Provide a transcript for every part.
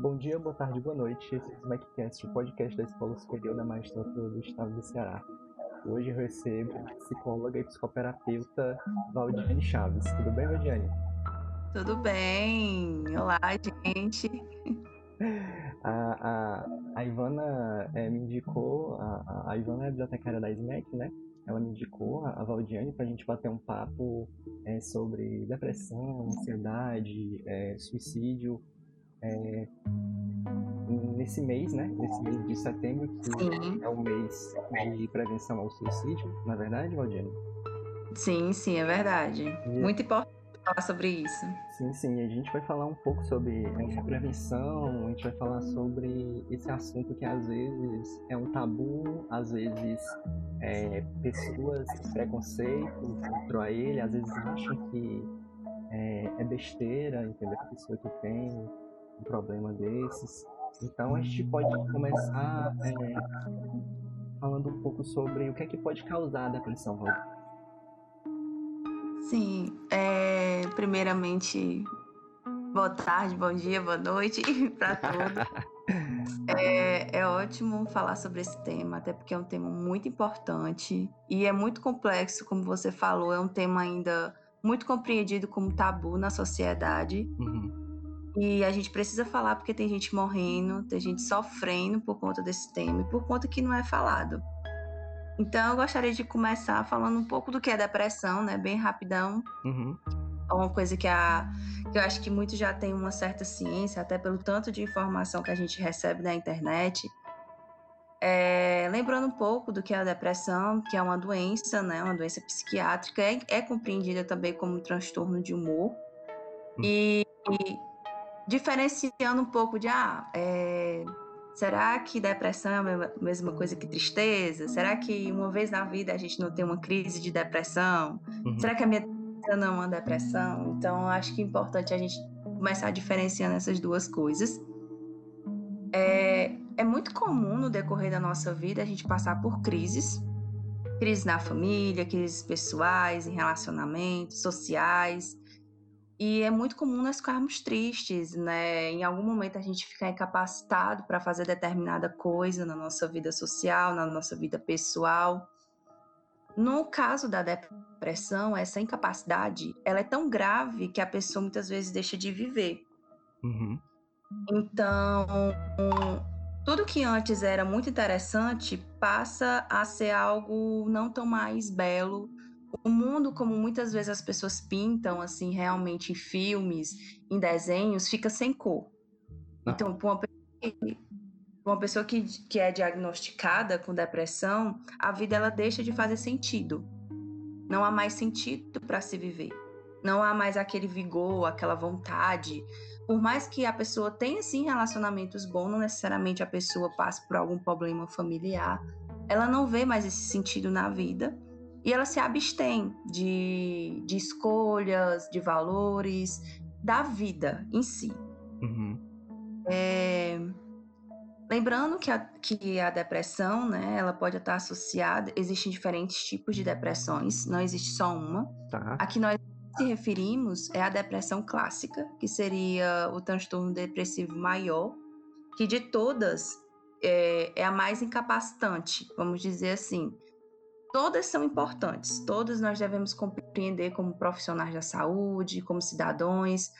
Bom dia, boa tarde, boa noite. Esse é o SmackCast, o podcast da Escola Superior da Magistratura do Estado do Ceará. Hoje eu recebo a psicóloga e psicoterapeuta Valdiane Chaves. Tudo bem, Valdiane? Tudo bem. Olá, gente. A, a, a Ivana é, me indicou, a, a Ivana é bibliotecária da SMAC, né? Ela me indicou a, a Valdiane para a gente bater um papo é, sobre depressão, ansiedade, é, suicídio é, nesse mês, né? Nesse mês de setembro, que sim. é o mês de prevenção ao suicídio, na é verdade, Valdiane? Sim, sim, é verdade. E... Muito importante falar sobre isso. Sim, sim. A gente vai falar um pouco sobre é, prevenção, a gente vai falar sobre esse assunto que às vezes é um tabu, às vezes é, pessoas têm preconceito contra ele, às vezes acham que é, é besteira, entendeu? A pessoa que tem um problema desses. Então a gente pode começar é, falando um pouco sobre o que é que pode causar a depressão, Sim, é, primeiramente, boa tarde, bom dia, boa noite para todos. É, é, ótimo falar sobre esse tema, até porque é um tema muito importante e é muito complexo, como você falou, é um tema ainda muito compreendido como tabu na sociedade. Uhum. E a gente precisa falar porque tem gente morrendo, tem gente sofrendo por conta desse tema e por conta que não é falado. Então eu gostaria de começar falando um pouco do que é depressão, né? Bem rapidão. Uhum. É uma coisa que, a, que eu acho que muitos já têm uma certa ciência, até pelo tanto de informação que a gente recebe na internet. É, lembrando um pouco do que é a depressão, que é uma doença, né? Uma doença psiquiátrica, é, é compreendida também como um transtorno de humor. Uhum. E, e diferenciando um pouco de, ah, é, será que depressão é a mesma, mesma, coisa que tristeza? Será que uma vez na vida a gente não tem uma crise de depressão? Uhum. Será que a minha não é uma depressão? Então, acho que é importante a gente começar diferenciando essas duas coisas. É, é muito comum no decorrer da nossa vida a gente passar por crises, crises na família, crises pessoais, em relacionamentos, sociais, e é muito comum nós ficarmos tristes, né? Em algum momento a gente ficar incapacitado para fazer determinada coisa na nossa vida social, na nossa vida pessoal. No caso da depressão, essa incapacidade, ela é tão grave que a pessoa muitas vezes deixa de viver. Uhum. Então, tudo que antes era muito interessante passa a ser algo não tão mais belo, o mundo, como muitas vezes as pessoas pintam, assim, realmente em filmes, em desenhos, fica sem cor. Ah. Então, para uma, uma pessoa que, que é diagnosticada com depressão, a vida ela deixa de fazer sentido. Não há mais sentido para se viver. Não há mais aquele vigor, aquela vontade. Por mais que a pessoa tenha sim relacionamentos bons, não necessariamente a pessoa passe por algum problema familiar, ela não vê mais esse sentido na vida e ela se abstém de, de escolhas, de valores, da vida em si. Uhum. É, lembrando que a, que a depressão, né, ela pode estar associada, existem diferentes tipos de depressões, não existe só uma. Tá. A que nós se referimos é a depressão clássica, que seria o transtorno depressivo maior, que de todas é, é a mais incapacitante, vamos dizer assim todas são importantes, todas nós devemos compreender como profissionais da saúde, como cidadãos,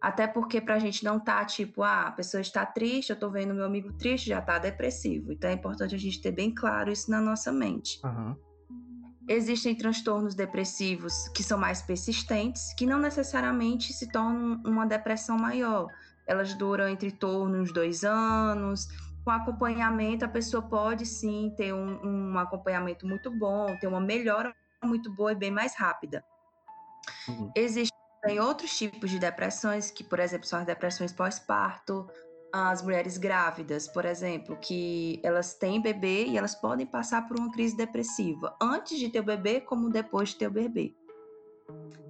até porque para a gente não tá tipo, ah, a pessoa está triste, eu estou vendo meu amigo triste, já está depressivo. Então é importante a gente ter bem claro isso na nossa mente. Uhum. Existem transtornos depressivos que são mais persistentes, que não necessariamente se tornam uma depressão maior. Elas duram entre torno uns dois anos, com acompanhamento, a pessoa pode sim ter um, um acompanhamento muito bom, ter uma melhora muito boa e bem mais rápida. Uhum. Existem outros tipos de depressões, que, por exemplo, são as depressões pós-parto, as mulheres grávidas, por exemplo, que elas têm bebê e elas podem passar por uma crise depressiva antes de ter o bebê, como depois de ter o bebê.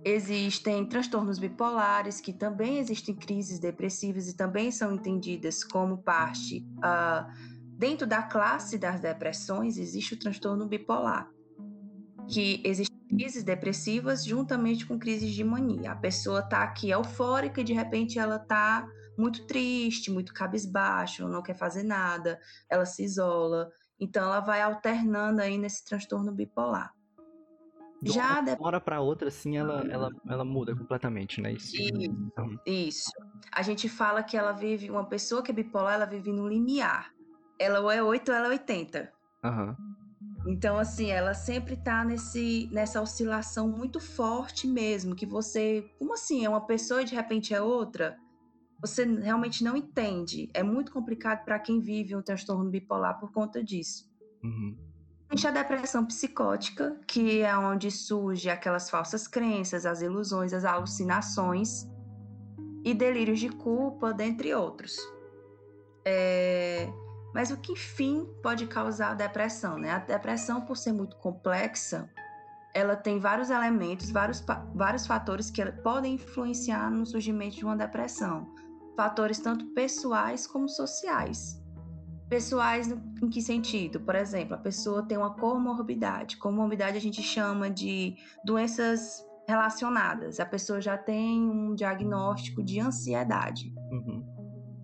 Existem transtornos bipolares, que também existem crises depressivas e também são entendidas como parte. Uh, dentro da classe das depressões, existe o transtorno bipolar, que existem crises depressivas juntamente com crises de mania. A pessoa está aqui eufórica e de repente ela está muito triste, muito cabisbaixo, não quer fazer nada, ela se isola. Então ela vai alternando aí nesse transtorno bipolar. De Já uma hora para outra, assim, ela, ela, ela muda completamente, né? Isso, então... isso. A gente fala que ela vive, uma pessoa que é bipolar, ela vive no limiar. Ela ou é 8 ou ela é 80. Uhum. Então, assim, ela sempre tá nesse, nessa oscilação muito forte mesmo, que você, como assim, é uma pessoa e de repente é outra? Você realmente não entende. É muito complicado para quem vive um transtorno bipolar por conta disso. Uhum. Existe a depressão psicótica, que é onde surge aquelas falsas crenças, as ilusões, as alucinações e delírios de culpa, dentre outros. É... Mas o que, enfim, pode causar a depressão? Né? A depressão, por ser muito complexa, ela tem vários elementos, vários, vários fatores que podem influenciar no surgimento de uma depressão. Fatores tanto pessoais como sociais. Pessoais em que sentido? Por exemplo, a pessoa tem uma comorbidade. Comorbidade a gente chama de doenças relacionadas. A pessoa já tem um diagnóstico de ansiedade. Uhum.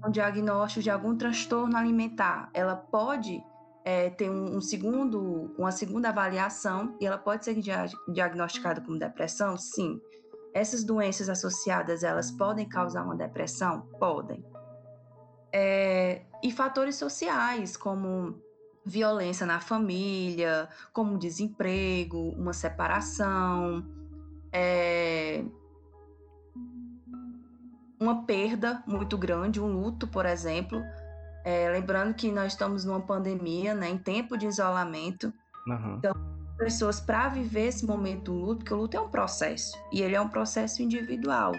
Um diagnóstico de algum transtorno alimentar. Ela pode é, ter um, um, segundo, uma segunda avaliação e ela pode ser diagnosticada como depressão? Sim. Essas doenças associadas, elas podem causar uma depressão? Podem. É, e fatores sociais, como violência na família, como desemprego, uma separação, é, uma perda muito grande, um luto, por exemplo. É, lembrando que nós estamos numa pandemia, né, em tempo de isolamento. Uhum. Então, pessoas para viver esse momento do luto, porque o luto é um processo e ele é um processo individual.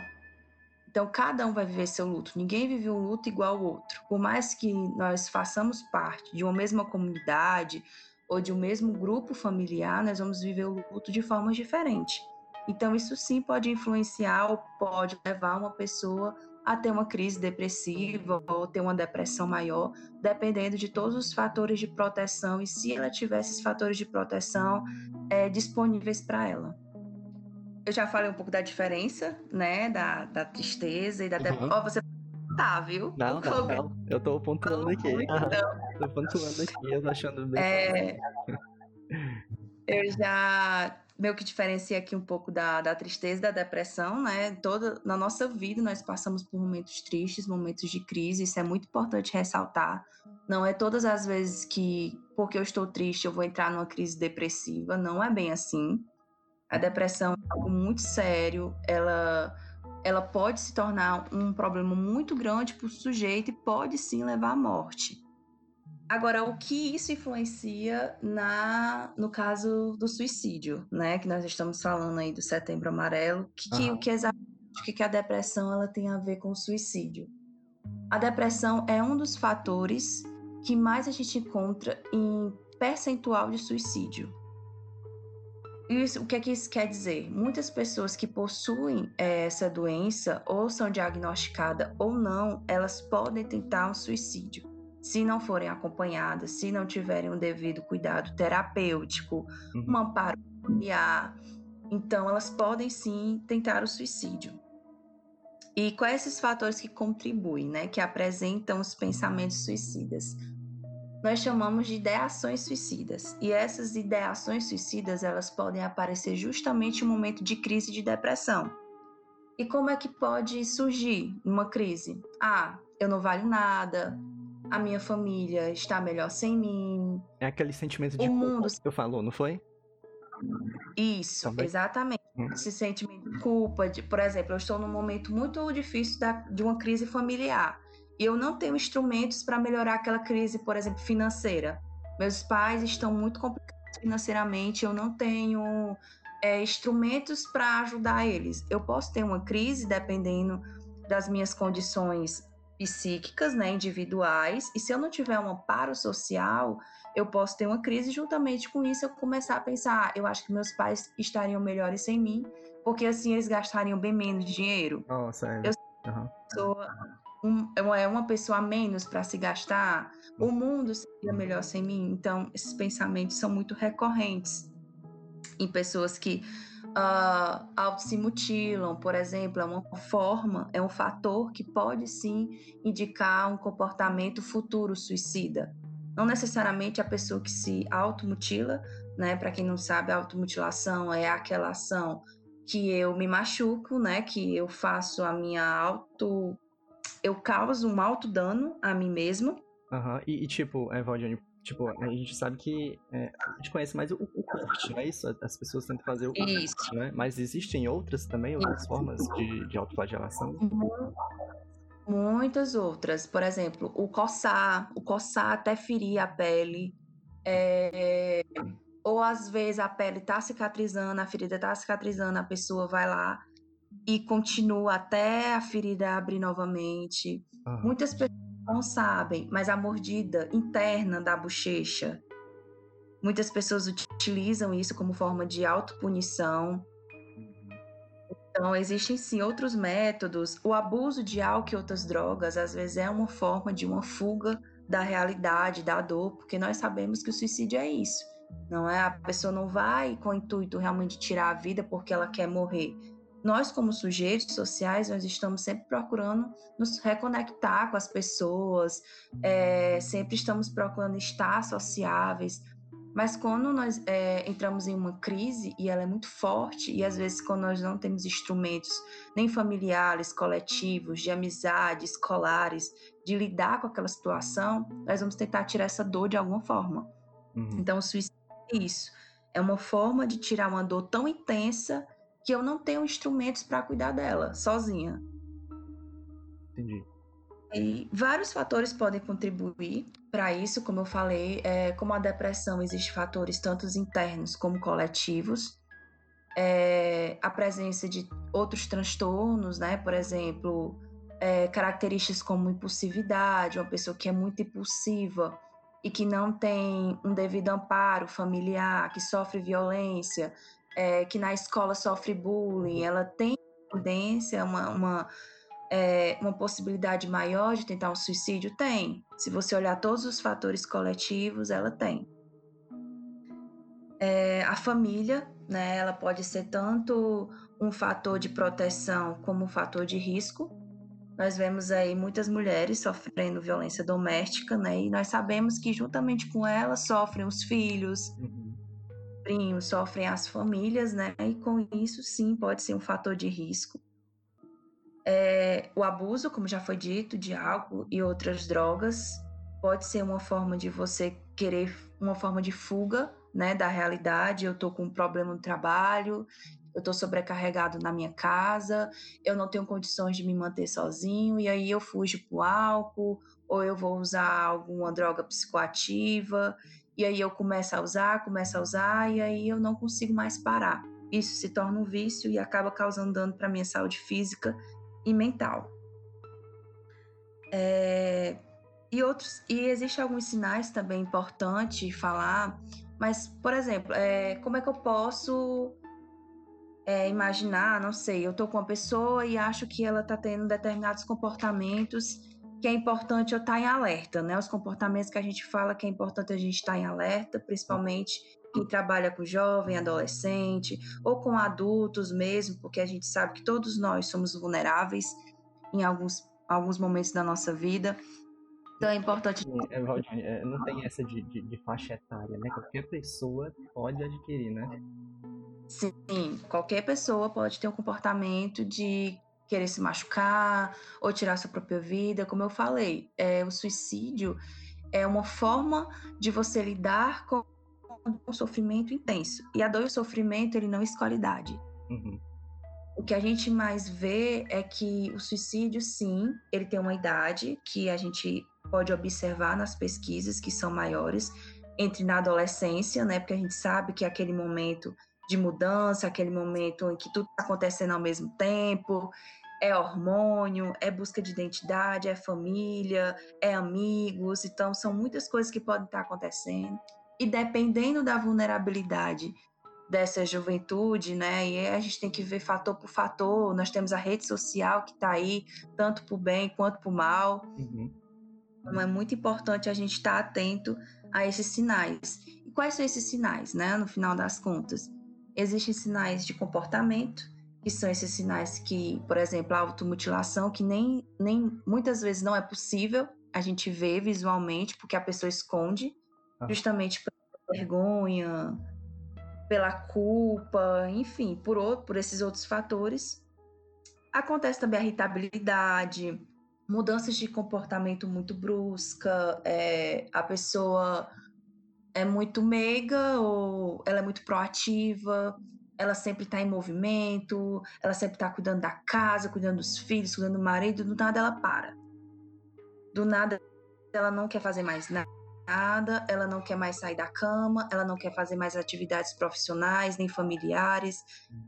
Então, cada um vai viver seu luto. Ninguém vive um luto igual ao outro. Por mais que nós façamos parte de uma mesma comunidade ou de um mesmo grupo familiar, nós vamos viver o luto de formas diferentes. Então, isso sim pode influenciar ou pode levar uma pessoa a ter uma crise depressiva ou ter uma depressão maior, dependendo de todos os fatores de proteção e se ela tiver esses fatores de proteção é, disponíveis para ela eu já falei um pouco da diferença, né? Da, da tristeza e da. Uhum. Ó, você tá, viu? Não, não, não. Eu tô pontuando aqui. Então. Tô pontuando aqui, eu tô achando bem. É... eu já meio que diferencia aqui um pouco da, da tristeza, da depressão, né? Toda na nossa vida nós passamos por momentos tristes, momentos de crise, isso é muito importante ressaltar. Não é todas as vezes que porque eu estou triste eu vou entrar numa crise depressiva, não é bem assim. A depressão é algo muito sério, ela, ela pode se tornar um problema muito grande para o sujeito e pode sim levar à morte. Agora, o que isso influencia na, no caso do suicídio, né? Que nós estamos falando aí do Setembro Amarelo, que, que o que exatamente que a depressão ela tem a ver com o suicídio? A depressão é um dos fatores que mais a gente encontra em percentual de suicídio. Isso, o que, é que isso quer dizer? Muitas pessoas que possuem é, essa doença, ou são diagnosticadas ou não, elas podem tentar um suicídio. Se não forem acompanhadas, se não tiverem um devido cuidado terapêutico, uhum. um amparo familiar, então elas podem sim tentar o suicídio. E quais esses fatores que contribuem, né, que apresentam os pensamentos suicidas? Nós chamamos de ideações suicidas. E essas ideações suicidas, elas podem aparecer justamente no momento de crise de depressão. E como é que pode surgir uma crise? Ah, eu não valho nada, a minha família está melhor sem mim. É aquele sentimento de o mundo que eu falou, não foi? Isso, Também. exatamente. Hum. Esse sentimento de culpa, de, por exemplo, eu estou num momento muito difícil da, de uma crise familiar e eu não tenho instrumentos para melhorar aquela crise, por exemplo, financeira. Meus pais estão muito complicados financeiramente, eu não tenho é, instrumentos para ajudar eles. Eu posso ter uma crise dependendo das minhas condições psíquicas, né, individuais, e se eu não tiver um amparo social, eu posso ter uma crise juntamente com isso eu começar a pensar, ah, eu acho que meus pais estariam melhores sem mim, porque assim eles gastariam bem menos dinheiro. Nossa, é. Eu uhum. sou um, é uma pessoa a menos para se gastar, o mundo seria melhor sem mim. Então, esses pensamentos são muito recorrentes em pessoas que uh, auto se mutilam, por exemplo, é uma forma, é um fator que pode sim indicar um comportamento futuro suicida. Não necessariamente a pessoa que se automutila, né? Para quem não sabe, a automutilação é aquela ação que eu me machuco, né? Que eu faço a minha auto. Eu causo um alto dano a mim mesmo. Aham, uhum. e, e, tipo, é, Valdiane, Tipo, a gente sabe que é, a gente conhece mais o, o corte, não é isso? As pessoas tentam fazer o isso. corte, né? Mas existem outras também, outras isso. formas de, de autoflagelação? Muitas outras. Por exemplo, o coçar, o coçar até ferir a pele. É, ou às vezes a pele tá cicatrizando, a ferida tá cicatrizando, a pessoa vai lá e continua até a ferida abrir novamente. Uhum. Muitas pessoas não sabem, mas a mordida interna da bochecha. Muitas pessoas utilizam isso como forma de autopunição. Então, existem sim outros métodos. O abuso de álcool e outras drogas, às vezes, é uma forma de uma fuga da realidade, da dor, porque nós sabemos que o suicídio é isso. Não é? A pessoa não vai com o intuito realmente de tirar a vida porque ela quer morrer nós como sujeitos sociais nós estamos sempre procurando nos reconectar com as pessoas é, sempre estamos procurando estar sociáveis. Mas quando nós é, entramos em uma crise e ela é muito forte e às vezes quando nós não temos instrumentos nem familiares coletivos de amizade escolares de lidar com aquela situação nós vamos tentar tirar essa dor de alguma forma. Uhum. então o suicídio é isso. É uma forma de tirar uma dor tão intensa que eu não tenho instrumentos para cuidar dela sozinha. Entendi. E vários fatores podem contribuir para isso, como eu falei, é, como a depressão, existem fatores tanto internos como coletivos. É, a presença de outros transtornos, né? Por exemplo, é, características como impulsividade, uma pessoa que é muito impulsiva e que não tem um devido amparo familiar, que sofre violência, é, que na escola sofre bullying, ela tem tendência, uma, uma, é, uma possibilidade maior de tentar um suicídio? Tem. Se você olhar todos os fatores coletivos, ela tem. É, a família, né, ela pode ser tanto um fator de proteção como um fator de risco. Nós vemos aí muitas mulheres sofrendo violência doméstica, né, e nós sabemos que juntamente com elas sofrem os filhos, uhum sofrem, sofrem as famílias, né? E com isso, sim, pode ser um fator de risco. É, o abuso, como já foi dito, de álcool e outras drogas, pode ser uma forma de você querer, uma forma de fuga, né, da realidade. Eu estou com um problema no trabalho, eu estou sobrecarregado na minha casa, eu não tenho condições de me manter sozinho, e aí eu fujo para o álcool, ou eu vou usar alguma droga psicoativa, e aí eu começo a usar, começo a usar, e aí eu não consigo mais parar. Isso se torna um vício e acaba causando dano para minha saúde física e mental. É, e outros, e existem alguns sinais também importantes falar, mas, por exemplo, é, como é que eu posso é, imaginar, não sei, eu tô com uma pessoa e acho que ela tá tendo determinados comportamentos que é importante eu estar em alerta, né? Os comportamentos que a gente fala que é importante a gente estar em alerta, principalmente quem trabalha com jovem, adolescente ou com adultos mesmo, porque a gente sabe que todos nós somos vulneráveis em alguns, alguns momentos da nossa vida. Então é importante. É, Valdir, é, não tem essa de, de, de, faixa etária, né? Qualquer pessoa pode adquirir, né? Sim, qualquer pessoa pode ter um comportamento de querer se machucar ou tirar sua própria vida. Como eu falei, é, o suicídio é uma forma de você lidar com um sofrimento intenso. E a dor e o sofrimento, ele não escolhe idade. Uhum. O que a gente mais vê é que o suicídio, sim, ele tem uma idade que a gente pode observar nas pesquisas que são maiores, entre na adolescência, né? Porque a gente sabe que é aquele momento de mudança, aquele momento em que tudo está acontecendo ao mesmo tempo, é hormônio, é busca de identidade, é família, é amigos, então são muitas coisas que podem estar acontecendo. E dependendo da vulnerabilidade dessa juventude, né? E a gente tem que ver fator por fator. Nós temos a rede social que está aí, tanto para o bem quanto para o mal. Uhum. Então é muito importante a gente estar tá atento a esses sinais. E quais são esses sinais, né? No final das contas, existem sinais de comportamento, que são esses sinais que, por exemplo, a automutilação, que nem, nem muitas vezes não é possível a gente ver visualmente, porque a pessoa esconde, ah. justamente pela vergonha, pela culpa, enfim, por, por esses outros fatores. Acontece também a irritabilidade, mudanças de comportamento muito brusca, é, a pessoa é muito meiga ou ela é muito proativa, ela sempre está em movimento, ela sempre está cuidando da casa, cuidando dos filhos, cuidando do marido, do nada ela para. Do nada ela não quer fazer mais nada, ela não quer mais sair da cama, ela não quer fazer mais atividades profissionais nem familiares,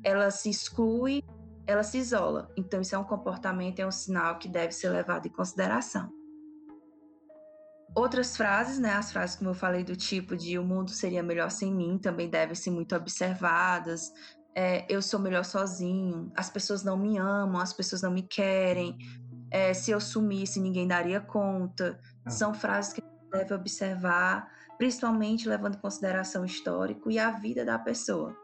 ela se exclui ela se isola. Então, isso é um comportamento, é um sinal que deve ser levado em consideração. Outras frases, né, as frases como eu falei do tipo de o mundo seria melhor sem mim, também devem ser muito observadas. É, eu sou melhor sozinho, as pessoas não me amam, as pessoas não me querem. É, se eu sumisse, ninguém daria conta. Ah. São frases que a gente deve observar, principalmente levando em consideração o histórico e a vida da pessoa.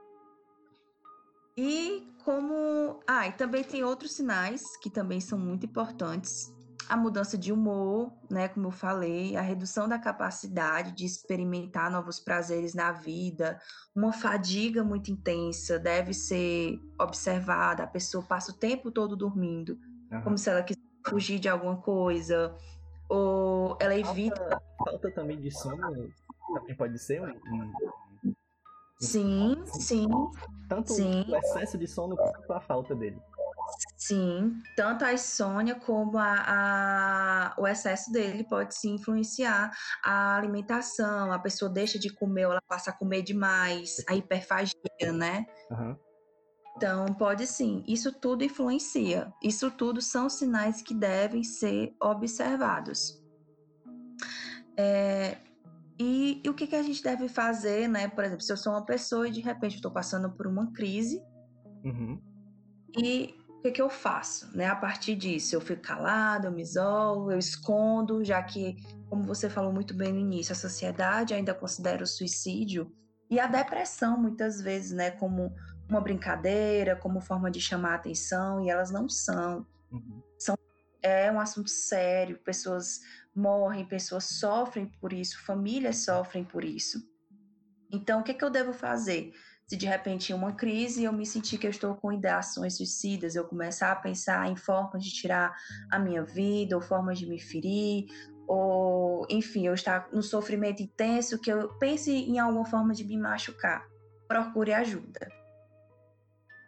E como. Ah, e também tem outros sinais que também são muito importantes. A mudança de humor, né? Como eu falei, a redução da capacidade de experimentar novos prazeres na vida, uma fadiga muito intensa deve ser observada. A pessoa passa o tempo todo dormindo, uhum. como se ela quisesse fugir de alguma coisa, ou ela evita. Falta, falta também de sono também pode ser um, Sim, sim. Tanto sim. o excesso de sono quanto a falta dele. Sim, tanto a insônia como a, a, o excesso dele pode se influenciar a alimentação, a pessoa deixa de comer, ela passa a comer demais, a hiperfagia, né? Uhum. Então, pode sim, isso tudo influencia. Isso tudo são sinais que devem ser observados. É, e, e, o que, que a gente deve fazer, né? Por exemplo, se eu sou uma pessoa e de repente estou passando por uma crise, uhum. e que, que eu faço? Né? A partir disso, eu fico calado, eu me isolo, eu escondo, já que, como você falou muito bem no início, a sociedade ainda considera o suicídio e a depressão, muitas vezes, né, como uma brincadeira, como forma de chamar atenção, e elas não são. Uhum. são é um assunto sério, pessoas morrem, pessoas sofrem por isso, famílias sofrem por isso. Então, o que, que eu devo fazer? Se de repente em uma crise eu me sentir que eu estou com ideações suicidas, eu começar a pensar em formas de tirar a minha vida, ou formas de me ferir, ou enfim, eu estar no sofrimento intenso, que eu pense em alguma forma de me machucar, procure ajuda.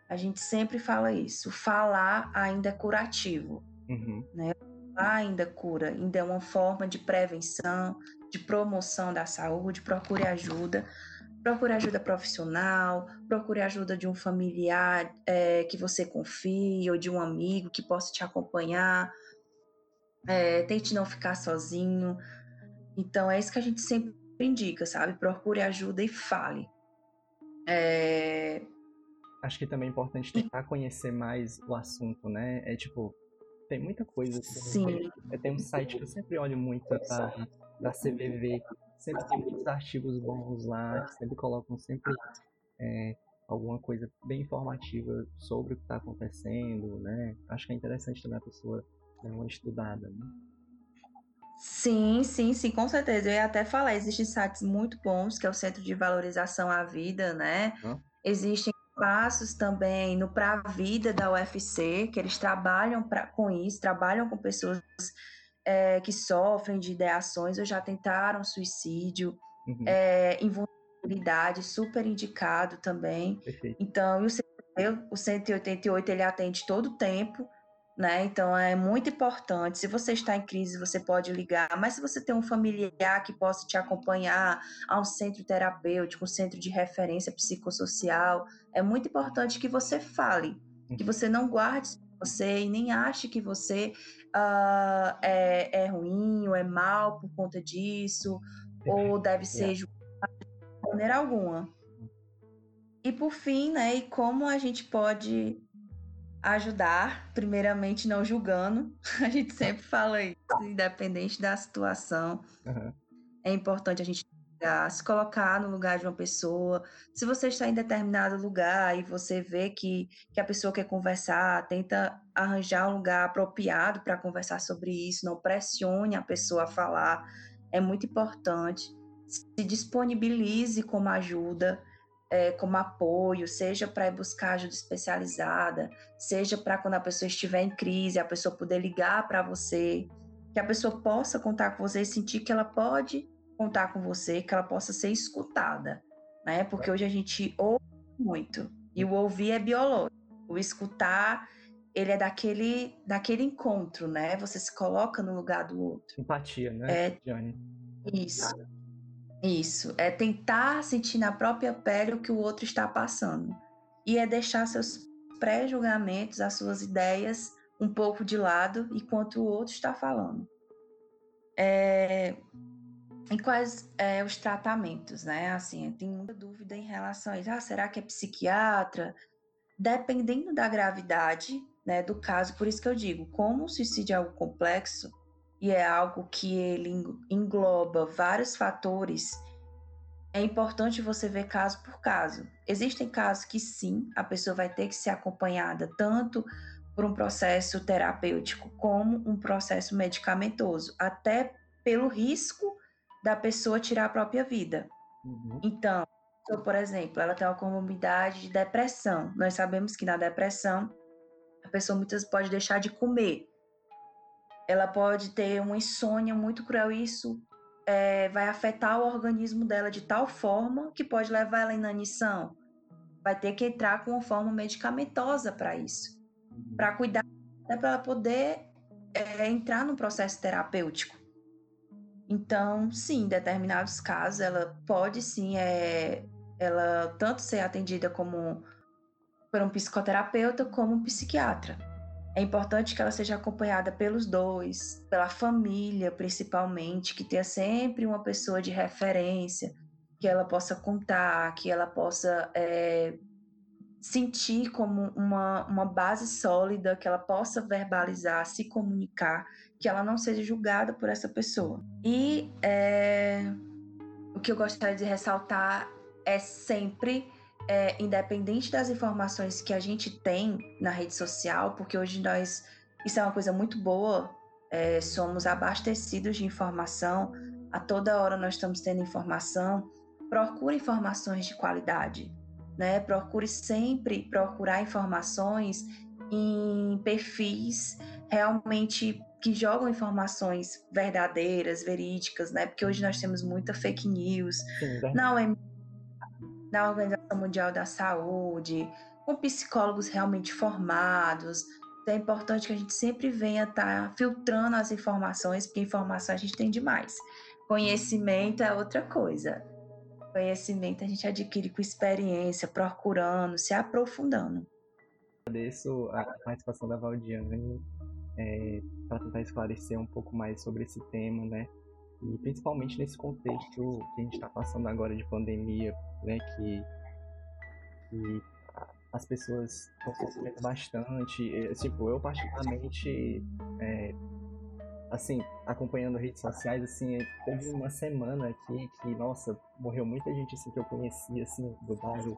A gente sempre fala isso. Falar ainda é curativo. Uhum. Né? ainda cura, ainda é uma forma de prevenção, de promoção da saúde, procure ajuda. Procure ajuda profissional, procure ajuda de um familiar é, que você confie, ou de um amigo que possa te acompanhar. É, tente não ficar sozinho. Então, é isso que a gente sempre indica, sabe? Procure ajuda e fale. É... Acho que também é importante tentar conhecer mais o assunto, né? É tipo, tem muita coisa. Sim. É, tem um site que eu sempre olho muito da, da CVV. Sempre tem muitos artigos bons lá, sempre colocam sempre é, alguma coisa bem informativa sobre o que está acontecendo, né? Acho que é interessante também a pessoa dar uma estudada, né? Sim, sim, sim, com certeza. Eu ia até falar, existem sites muito bons, que é o Centro de Valorização à Vida, né? Hã? Existem passos também no Pra Vida da UFC, que eles trabalham pra, com isso, trabalham com pessoas é, que sofrem de ideações ou já tentaram suicídio, uhum. é, invulnerabilidade, super indicado também. Perfeito. Então, o, o 188 ele atende todo o tempo, né? Então é muito importante. Se você está em crise, você pode ligar, mas se você tem um familiar que possa te acompanhar a um centro terapêutico, um centro de referência psicossocial, é muito importante que você fale, que uhum. você não guarde você e nem ache que você uh, é, é ruim ou é mal por conta disso, ou deve ser julgado de maneira alguma. E por fim, né, e como a gente pode ajudar, primeiramente não julgando. A gente sempre fala isso, independente da situação. Uhum. É importante a gente se colocar no lugar de uma pessoa. Se você está em determinado lugar e você vê que, que a pessoa quer conversar, tenta arranjar um lugar apropriado para conversar sobre isso, não pressione a pessoa a falar, é muito importante. Se disponibilize como ajuda, é, como apoio, seja para buscar ajuda especializada, seja para quando a pessoa estiver em crise, a pessoa poder ligar para você, que a pessoa possa contar com você e sentir que ela pode contar com você, que ela possa ser escutada, né? Porque hoje a gente ouve muito e o ouvir é biológico, o escutar ele é daquele daquele encontro, né? Você se coloca no lugar do outro. Empatia, né, é, Johnny? Isso. Isso. É tentar sentir na própria pele o que o outro está passando. E é deixar seus pré-julgamentos, as suas ideias um pouco de lado enquanto o outro está falando. É, e quais é, os tratamentos, né? Assim, tem muita dúvida em relação a isso. Ah, será que é psiquiatra? Dependendo da gravidade né, do caso, por isso que eu digo, como o suicídio é algo complexo e é algo que ele engloba vários fatores, é importante você ver caso por caso. Existem casos que sim, a pessoa vai ter que ser acompanhada tanto por um processo terapêutico como um processo medicamentoso, até pelo risco da pessoa tirar a própria vida. Uhum. Então, por exemplo, ela tem uma comorbidade de depressão. Nós sabemos que na depressão a pessoa muitas vezes pode deixar de comer. Ela pode ter uma insônia muito cruel e isso é, vai afetar o organismo dela de tal forma que pode levar ela à inanição. Vai ter que entrar com uma forma medicamentosa para isso, uhum. para cuidar, né, para ela poder é, entrar no processo terapêutico. Então, sim, em determinados casos, ela pode sim, é, ela tanto ser atendida como por um psicoterapeuta como um psiquiatra. É importante que ela seja acompanhada pelos dois, pela família principalmente, que tenha sempre uma pessoa de referência, que ela possa contar, que ela possa é, sentir como uma, uma base sólida, que ela possa verbalizar, se comunicar, que ela não seja julgada por essa pessoa. E é, o que eu gostaria de ressaltar é sempre, é, independente das informações que a gente tem na rede social, porque hoje nós, isso é uma coisa muito boa, é, somos abastecidos de informação, a toda hora nós estamos tendo informação, procure informações de qualidade né? Procure sempre procurar informações em perfis realmente que jogam informações verdadeiras, verídicas, né? Porque hoje nós temos muita fake news. Sim, na, na Organização Mundial da Saúde, com psicólogos realmente formados. Então é importante que a gente sempre venha estar tá filtrando as informações, porque informação a gente tem demais. Conhecimento é outra coisa. Conhecimento a gente adquire com experiência, procurando, se aprofundando. Agradeço a participação da Valdiane é, para tentar esclarecer um pouco mais sobre esse tema, né? E principalmente nesse contexto que a gente está passando agora de pandemia, né? Que, que as pessoas estão sofrendo bastante. É, tipo, eu particularmente é, assim, acompanhando redes sociais, assim, teve uma semana aqui que, nossa, morreu muita gente, assim, que eu conhecia, assim, do bairro.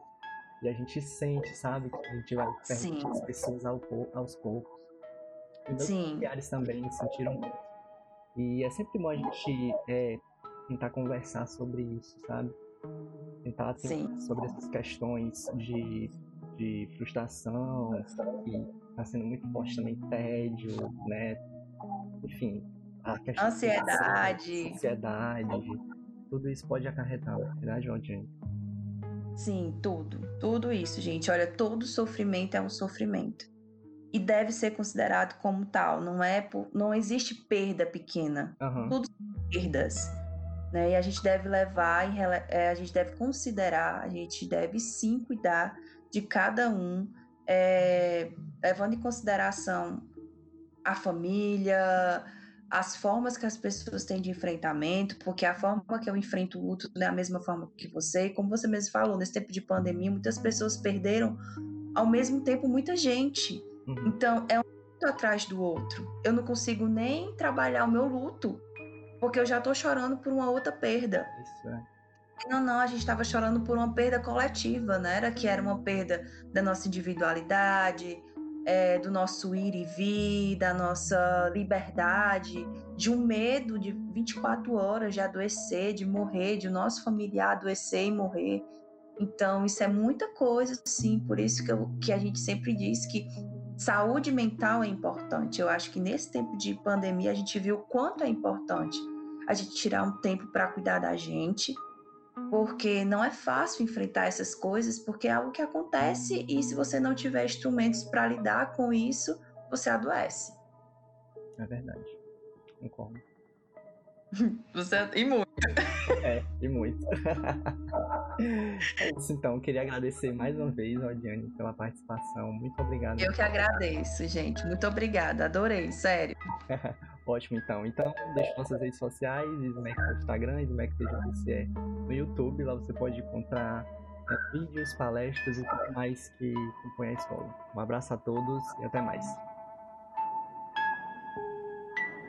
E a gente sente, sabe, que a gente vai perdendo as pessoas ao, aos poucos. E meus familiares também sentiram muito. E é sempre bom a gente é, tentar conversar sobre isso, sabe? Tentar tentar sobre essas questões de, de frustração, que tá sendo muito forte também tédio, né? Enfim, a questão ansiedade, ansiedade, tudo isso pode acarretar, verdade, Aldine? Sim, tudo, tudo isso, gente. Olha, todo sofrimento é um sofrimento e deve ser considerado como tal. Não é, por, não existe perda pequena. Uhum. Tudo são perdas. Né? E a gente deve levar, é, a gente deve considerar, a gente deve sim cuidar de cada um, é, levando em consideração a família, as formas que as pessoas têm de enfrentamento, porque a forma que eu enfrento o luto não é a mesma forma que você. E como você mesmo falou, nesse tempo de pandemia, muitas pessoas perderam ao mesmo tempo muita gente. Uhum. Então, é um luto atrás do outro. Eu não consigo nem trabalhar o meu luto, porque eu já estou chorando por uma outra perda. Isso é. não, não, a gente estava chorando por uma perda coletiva, né? Era que era uma perda da nossa individualidade, é, do nosso ir e vir, da nossa liberdade, de um medo de 24 horas de adoecer, de morrer, de o nosso familiar adoecer e morrer. Então, isso é muita coisa, sim, por isso que, eu, que a gente sempre diz que saúde mental é importante. Eu acho que nesse tempo de pandemia a gente viu o quanto é importante a gente tirar um tempo para cuidar da gente, porque não é fácil enfrentar essas coisas, porque é algo que acontece e se você não tiver instrumentos para lidar com isso, você adoece. É verdade. Concordo. Você, e muito. É, e muito. é isso então, queria agradecer mais uma vez ao Diane pela participação. Muito obrigado. Eu que agradeço, gente. Muito obrigada. Adorei, sério. Ótimo, então. Então, deixe nossas redes sociais, Smack no Instagram, Smack TGDC no YouTube. Lá você pode encontrar né, vídeos, palestras e tudo mais que compõem a escola. Um abraço a todos e até mais.